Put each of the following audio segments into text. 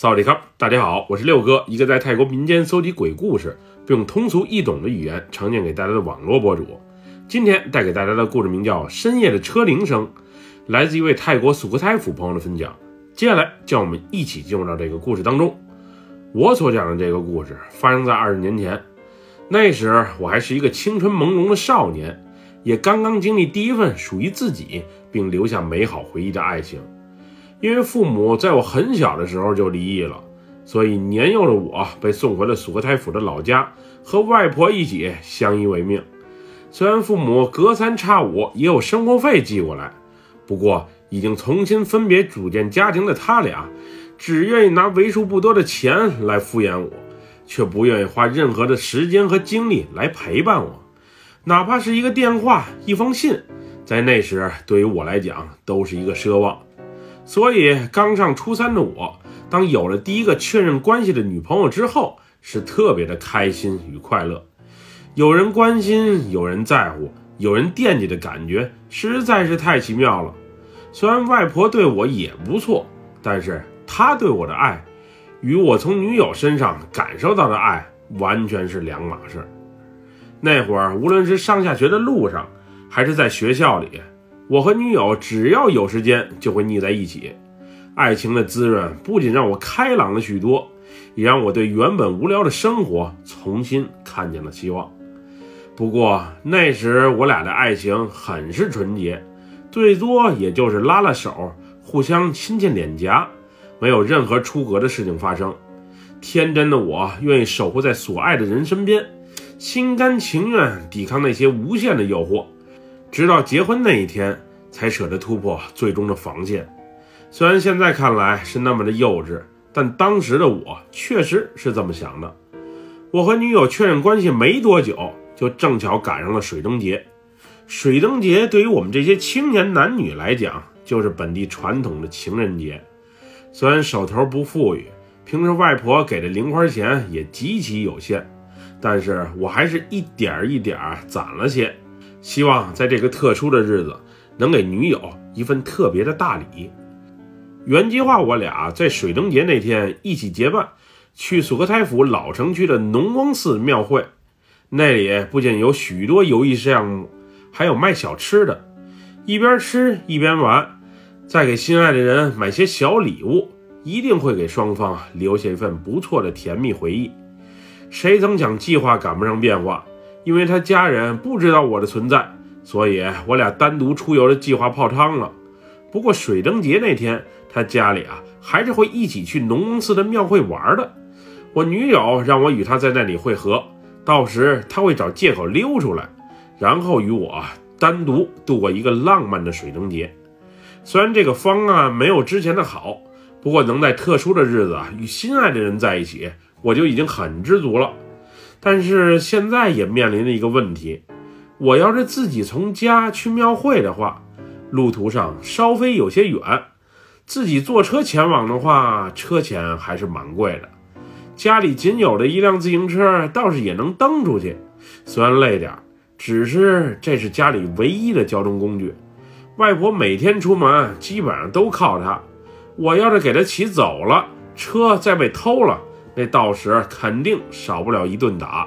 萨瓦迪卡，大家好，我是六哥，一个在泰国民间搜集鬼故事，并用通俗易懂的语言呈现给大家的网络博主。今天带给大家的故事名叫《深夜的车铃声》，来自一位泰国素克泰府朋友的分享。接下来，叫我们一起进入到这个故事当中。我所讲的这个故事发生在二十年前，那时我还是一个青春朦胧的少年，也刚刚经历第一份属于自己并留下美好回忆的爱情。因为父母在我很小的时候就离异了，所以年幼的我被送回了素克泰府的老家，和外婆一起相依为命。虽然父母隔三差五也有生活费寄过来，不过已经重新分别组建家庭的他俩，只愿意拿为数不多的钱来敷衍我，却不愿意花任何的时间和精力来陪伴我，哪怕是一个电话、一封信，在那时对于我来讲都是一个奢望。所以，刚上初三的我，当有了第一个确认关系的女朋友之后，是特别的开心与快乐。有人关心，有人在乎，有人惦记的感觉，实在是太奇妙了。虽然外婆对我也不错，但是她对我的爱，与我从女友身上感受到的爱，完全是两码事。那会儿，无论是上下学的路上，还是在学校里。我和女友只要有时间就会腻在一起，爱情的滋润不仅让我开朗了许多，也让我对原本无聊的生活重新看见了希望。不过那时我俩的爱情很是纯洁，最多也就是拉拉手，互相亲亲脸颊，没有任何出格的事情发生。天真的我愿意守护在所爱的人身边，心甘情愿抵抗那些无限的诱惑。直到结婚那一天，才舍得突破最终的防线。虽然现在看来是那么的幼稚，但当时的我确实是这么想的。我和女友确认关系没多久，就正巧赶上了水灯节。水灯节对于我们这些青年男女来讲，就是本地传统的情人节。虽然手头不富裕，平时外婆给的零花钱也极其有限，但是我还是一点一点攒了些。希望在这个特殊的日子，能给女友一份特别的大礼。原计划我俩在水灯节那天一起结伴，去索克泰府老城区的农翁寺庙会。那里不仅有许多游艺项目，还有卖小吃的。一边吃一边玩，再给心爱的人买些小礼物，一定会给双方留下一份不错的甜蜜回忆。谁曾想计划赶不上变化？因为他家人不知道我的存在，所以我俩单独出游的计划泡汤了。不过水灯节那天，他家里啊还是会一起去农翁寺的庙会玩的。我女友让我与他在那里会合，到时他会找借口溜出来，然后与我单独度过一个浪漫的水灯节。虽然这个方案没有之前的好，不过能在特殊的日子啊与心爱的人在一起，我就已经很知足了。但是现在也面临着一个问题，我要是自己从家去庙会的话，路途上稍微有些远，自己坐车前往的话，车钱还是蛮贵的。家里仅有的一辆自行车倒是也能蹬出去，虽然累点，只是这是家里唯一的交通工具。外婆每天出门基本上都靠它，我要是给她骑走了，车再被偷了。那到时肯定少不了一顿打。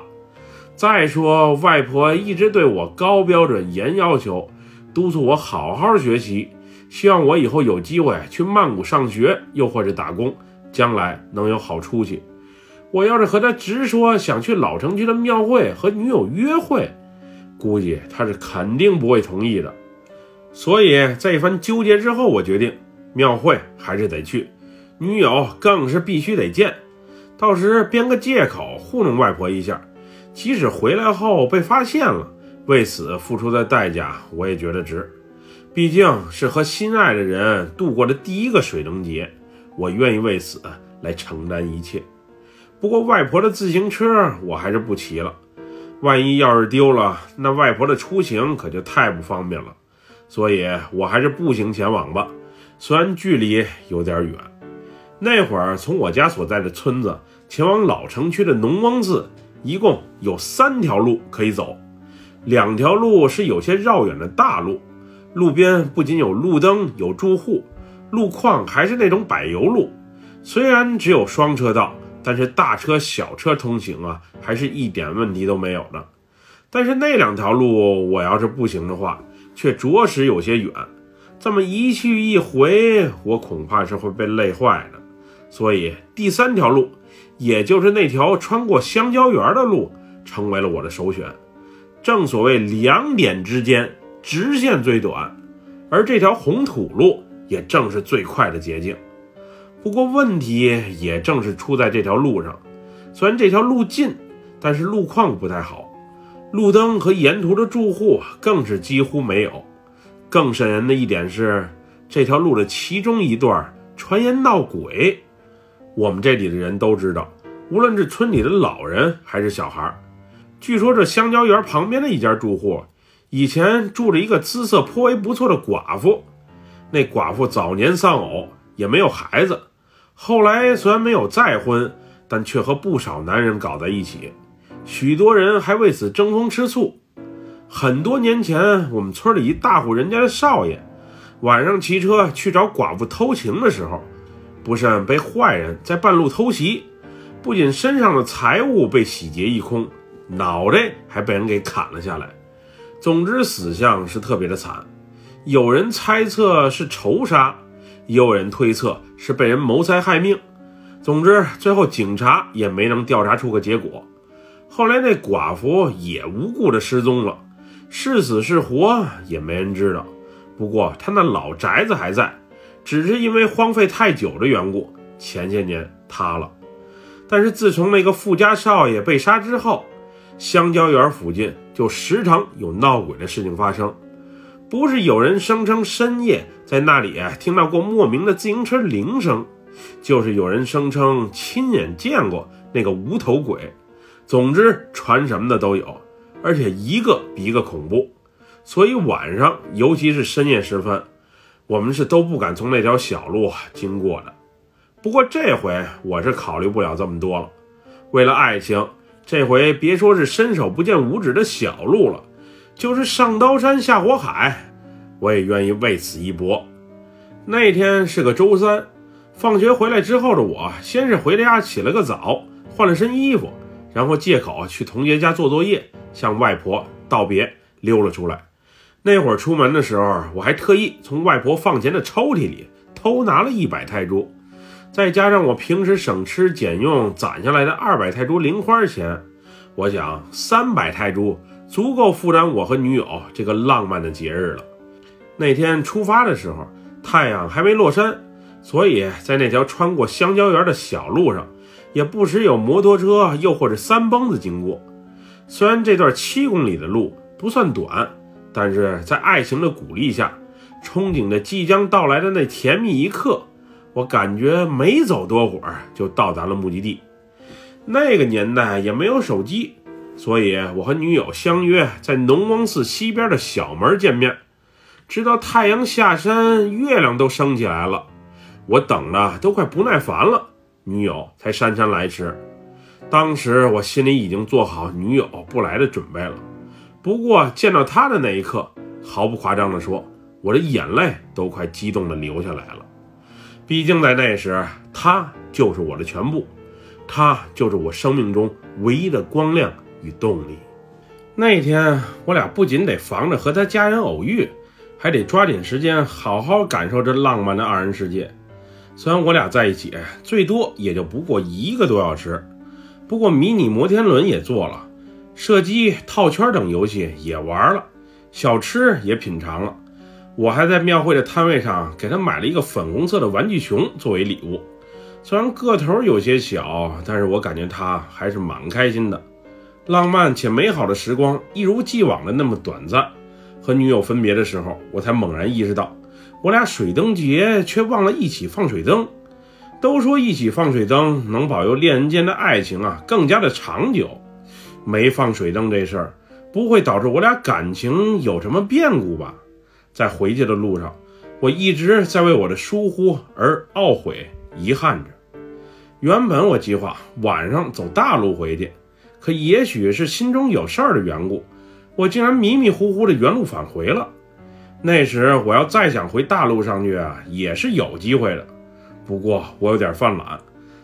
再说，外婆一直对我高标准、严要求，督促我好好学习，希望我以后有机会去曼谷上学，又或者打工，将来能有好出息。我要是和她直说想去老城区的庙会和女友约会，估计她是肯定不会同意的。所以在一番纠结之后，我决定庙会还是得去，女友更是必须得见。到时编个借口糊弄外婆一下，即使回来后被发现了，为此付出的代价我也觉得值。毕竟是和心爱的人度过的第一个水灯节，我愿意为此来承担一切。不过外婆的自行车我还是不骑了，万一要是丢了，那外婆的出行可就太不方便了。所以我还是步行前往吧，虽然距离有点远。那会儿从我家所在的村子。前往老城区的农翁寺，一共有三条路可以走，两条路是有些绕远的大路，路边不仅有路灯、有住户，路况还是那种柏油路。虽然只有双车道，但是大车小车通行啊，还是一点问题都没有的。但是那两条路，我要是步行的话，却着实有些远。这么一去一回，我恐怕是会被累坏的。所以第三条路，也就是那条穿过香蕉园的路，成为了我的首选。正所谓两点之间，直线最短，而这条红土路也正是最快的捷径。不过问题也正是出在这条路上，虽然这条路近，但是路况不太好，路灯和沿途的住户更是几乎没有。更瘆人的一点是，这条路的其中一段传言闹鬼。我们这里的人都知道，无论是村里的老人还是小孩，据说这香蕉园旁边的一家住户，以前住着一个姿色颇为不错的寡妇。那寡妇早年丧偶，也没有孩子。后来虽然没有再婚，但却和不少男人搞在一起，许多人还为此争风吃醋。很多年前，我们村里一大户人家的少爷，晚上骑车去找寡妇偷情的时候，不慎被坏人在半路偷袭，不仅身上的财物被洗劫一空，脑袋还被人给砍了下来。总之，死相是特别的惨。有人猜测是仇杀。也有人推测是被人谋财害命，总之最后警察也没能调查出个结果。后来那寡妇也无故的失踪了，是死是活也没人知道。不过她那老宅子还在，只是因为荒废太久的缘故，前些年塌了。但是自从那个富家少爷被杀之后，香蕉园附近就时常有闹鬼的事情发生。不是有人声称深夜在那里听到过莫名的自行车铃声，就是有人声称亲眼见过那个无头鬼。总之，传什么的都有，而且一个比一个恐怖。所以晚上，尤其是深夜时分，我们是都不敢从那条小路经过的。不过这回我是考虑不了这么多了，为了爱情，这回别说是伸手不见五指的小路了。就是上刀山下火海，我也愿意为此一搏。那天是个周三，放学回来之后的我，先是回家起了个早，换了身衣服，然后借口去同学家做作业，向外婆道别，溜了出来。那会儿出门的时候，我还特意从外婆放钱的抽屉里偷拿了一百泰铢，再加上我平时省吃俭用攒下来的二百泰铢零花钱，我想三百泰铢。足够负担我和女友这个浪漫的节日了。那天出发的时候，太阳还没落山，所以在那条穿过香蕉园的小路上，也不时有摩托车又或者三蹦子经过。虽然这段七公里的路不算短，但是在爱情的鼓励下，憧憬着即将到来的那甜蜜一刻，我感觉没走多会儿就到达了目的地。那个年代也没有手机。所以，我和女友相约在农王寺西边的小门见面，直到太阳下山，月亮都升起来了，我等的都快不耐烦了，女友才姗姗来迟。当时我心里已经做好女友不来的准备了，不过见到他的那一刻，毫不夸张地说，我的眼泪都快激动地流下来了。毕竟在那时，他就是我的全部，他就是我生命中唯一的光亮。与动力。那天，我俩不仅得防着和他家人偶遇，还得抓紧时间好好感受这浪漫的二人世界。虽然我俩在一起最多也就不过一个多小时，不过迷你摩天轮也坐了，射击、套圈等游戏也玩了，小吃也品尝了。我还在庙会的摊位上给他买了一个粉红色的玩具熊作为礼物。虽然个头有些小，但是我感觉他还是蛮开心的。浪漫且美好的时光一如既往的那么短暂。和女友分别的时候，我才猛然意识到，我俩水灯节却忘了一起放水灯。都说一起放水灯能保佑恋人间的爱情啊更加的长久。没放水灯这事儿，不会导致我俩感情有什么变故吧？在回去的路上，我一直在为我的疏忽而懊悔、遗憾着。原本我计划晚上走大路回去。可也许是心中有事儿的缘故，我竟然迷迷糊糊的原路返回了。那时我要再想回大路上去啊，也是有机会的。不过我有点犯懒，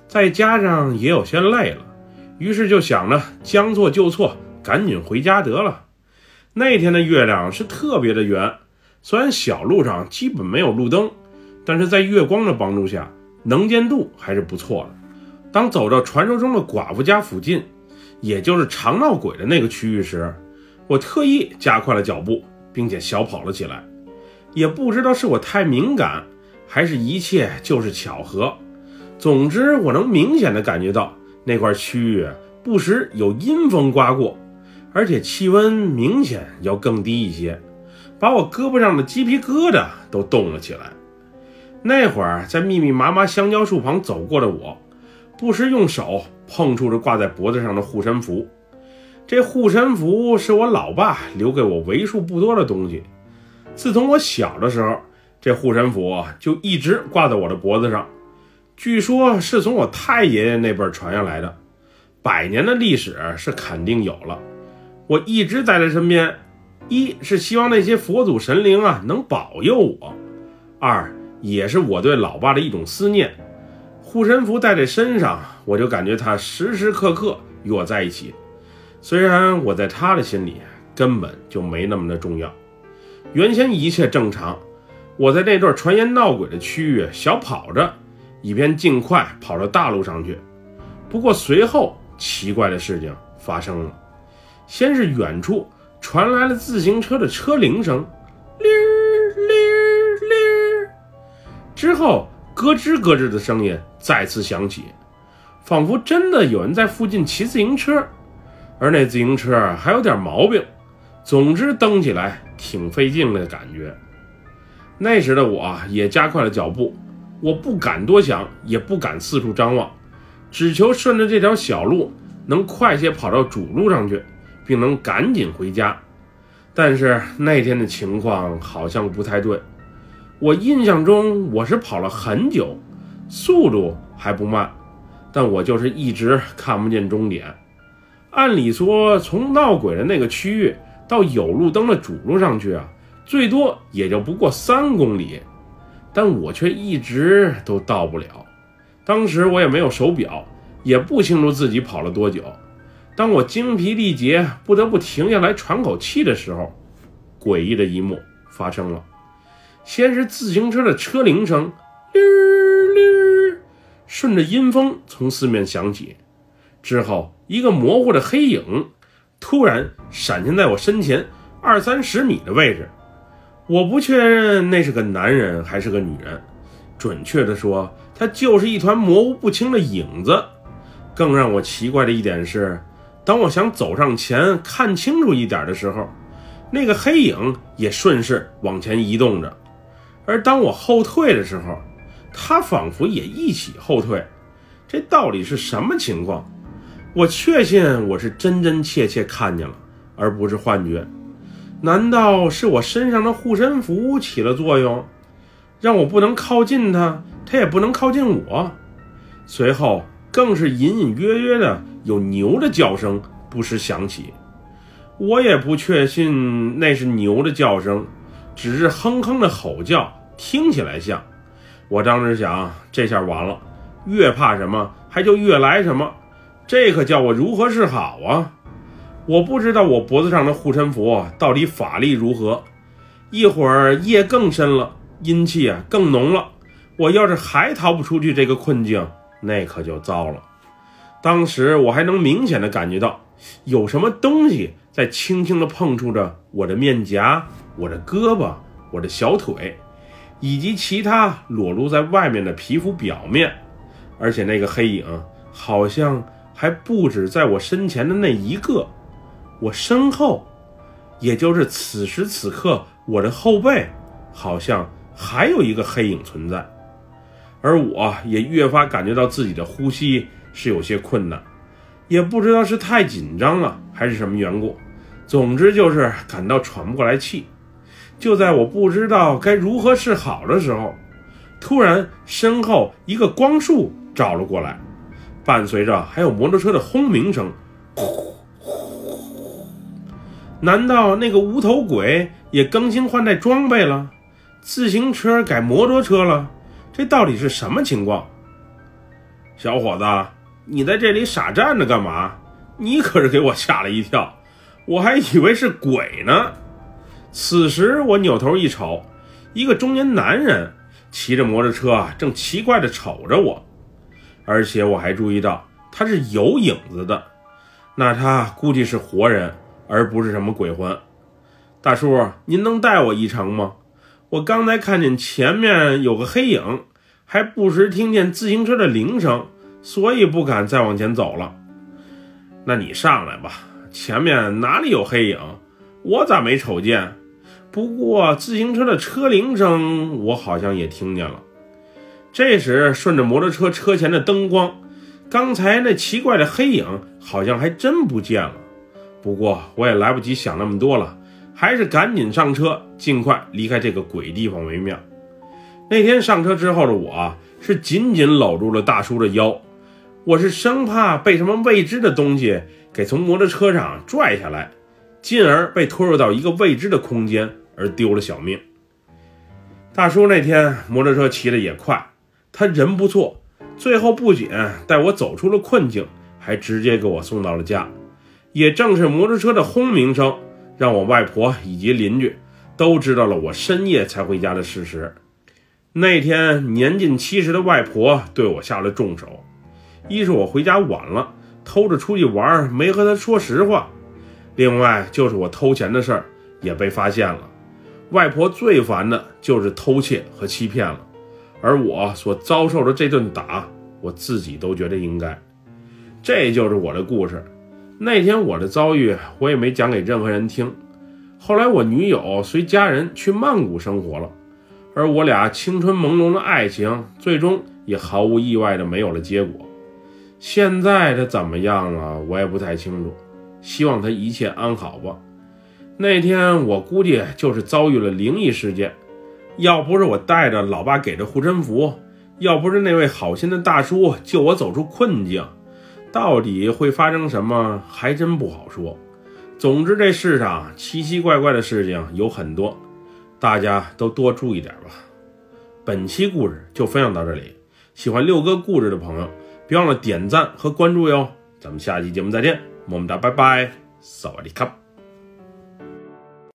再加上也有些累了，于是就想着将错就错，赶紧回家得了。那天的月亮是特别的圆，虽然小路上基本没有路灯，但是在月光的帮助下，能见度还是不错的。当走到传说中的寡妇家附近，也就是常闹鬼的那个区域时，我特意加快了脚步，并且小跑了起来。也不知道是我太敏感，还是一切就是巧合。总之，我能明显的感觉到那块区域不时有阴风刮过，而且气温明显要更低一些，把我胳膊上的鸡皮疙瘩都冻了起来。那会儿在密密麻麻香蕉树旁走过的我。不时用手碰触着挂在脖子上的护身符，这护身符是我老爸留给我为数不多的东西。自从我小的时候，这护身符就一直挂在我的脖子上，据说是从我太爷爷那辈传下来的，百年的历史是肯定有了。我一直带在身边，一是希望那些佛祖神灵啊能保佑我，二也是我对老爸的一种思念。护身符带在身上，我就感觉他时时刻刻与我在一起。虽然我在他的心里根本就没那么的重要。原先一切正常，我在那段传言闹鬼的区域小跑着，以便尽快跑到大路上去。不过随后奇怪的事情发生了，先是远处传来了自行车的车铃声，铃铃铃，之后。咯吱咯吱的声音再次响起，仿佛真的有人在附近骑自行车，而那自行车还有点毛病。总之，蹬起来挺费劲的感觉。那时的我也加快了脚步，我不敢多想，也不敢四处张望，只求顺着这条小路能快些跑到主路上去，并能赶紧回家。但是那天的情况好像不太对。我印象中我是跑了很久，速度还不慢，但我就是一直看不见终点。按理说，从闹鬼的那个区域到有路灯的主路上去啊，最多也就不过三公里，但我却一直都到不了。当时我也没有手表，也不清楚自己跑了多久。当我精疲力竭，不得不停下来喘口气的时候，诡异的一幕发生了。先是自行车的车铃声，顺着阴风从四面响起。之后，一个模糊的黑影突然闪现在我身前二三十米的位置。我不确认那是个男人还是个女人，准确的说，他就是一团模糊不清的影子。更让我奇怪的一点是，当我想走上前看清楚一点的时候，那个黑影也顺势往前移动着。而当我后退的时候，他仿佛也一起后退。这到底是什么情况？我确信我是真真切切看见了，而不是幻觉。难道是我身上的护身符起了作用，让我不能靠近他，他也不能靠近我？随后更是隐隐约约的有牛的叫声不时响起。我也不确信那是牛的叫声，只是哼哼的吼叫。听起来像，我当时想，这下完了，越怕什么，还就越来什么，这可叫我如何是好啊！我不知道我脖子上的护身符到底法力如何，一会儿夜更深了，阴气啊更浓了，我要是还逃不出去这个困境，那可就糟了。当时我还能明显的感觉到，有什么东西在轻轻的碰触着我的面颊、我的胳膊、我的小腿。以及其他裸露在外面的皮肤表面，而且那个黑影好像还不止在我身前的那一个，我身后，也就是此时此刻我的后背，好像还有一个黑影存在，而我也越发感觉到自己的呼吸是有些困难，也不知道是太紧张了还是什么缘故，总之就是感到喘不过来气。就在我不知道该如何是好的时候，突然身后一个光束照了过来，伴随着还有摩托车的轰鸣声。呼！难道那个无头鬼也更新换代装备了？自行车改摩托车了？这到底是什么情况？小伙子，你在这里傻站着干嘛？你可是给我吓了一跳，我还以为是鬼呢。此时我扭头一瞅，一个中年男人骑着摩托车啊，正奇怪地瞅着我，而且我还注意到他是有影子的，那他估计是活人，而不是什么鬼魂。大叔，您能带我一程吗？我刚才看见前面有个黑影，还不时听见自行车的铃声，所以不敢再往前走了。那你上来吧，前面哪里有黑影？我咋没瞅见？不过自行车的车铃声我好像也听见了。这时顺着摩托车车前的灯光，刚才那奇怪的黑影好像还真不见了。不过我也来不及想那么多了，还是赶紧上车，尽快离开这个鬼地方为妙。那天上车之后的我是紧紧搂住了大叔的腰，我是生怕被什么未知的东西给从摩托车上拽下来。进而被拖入到一个未知的空间，而丢了小命。大叔那天摩托车骑得也快，他人不错，最后不仅带我走出了困境，还直接给我送到了家。也正是摩托车的轰鸣声，让我外婆以及邻居都知道了我深夜才回家的事实。那天年近七十的外婆对我下了重手，一是我回家晚了，偷着出去玩，没和她说实话。另外就是我偷钱的事儿也被发现了，外婆最烦的就是偷窃和欺骗了，而我所遭受的这顿打，我自己都觉得应该。这就是我的故事。那天我的遭遇我也没讲给任何人听。后来我女友随家人去曼谷生活了，而我俩青春朦胧的爱情最终也毫无意外的没有了结果。现在他怎么样了，我也不太清楚。希望他一切安好吧。那天我估计就是遭遇了灵异事件，要不是我带着老爸给的护身符，要不是那位好心的大叔救我走出困境，到底会发生什么还真不好说。总之，这世上奇奇怪怪的事情有很多，大家都多注意点吧。本期故事就分享到这里，喜欢六哥故事的朋友，别忘了点赞和关注哟。咱们下期节目再见。么么哒，拜拜，萨瓦迪卡。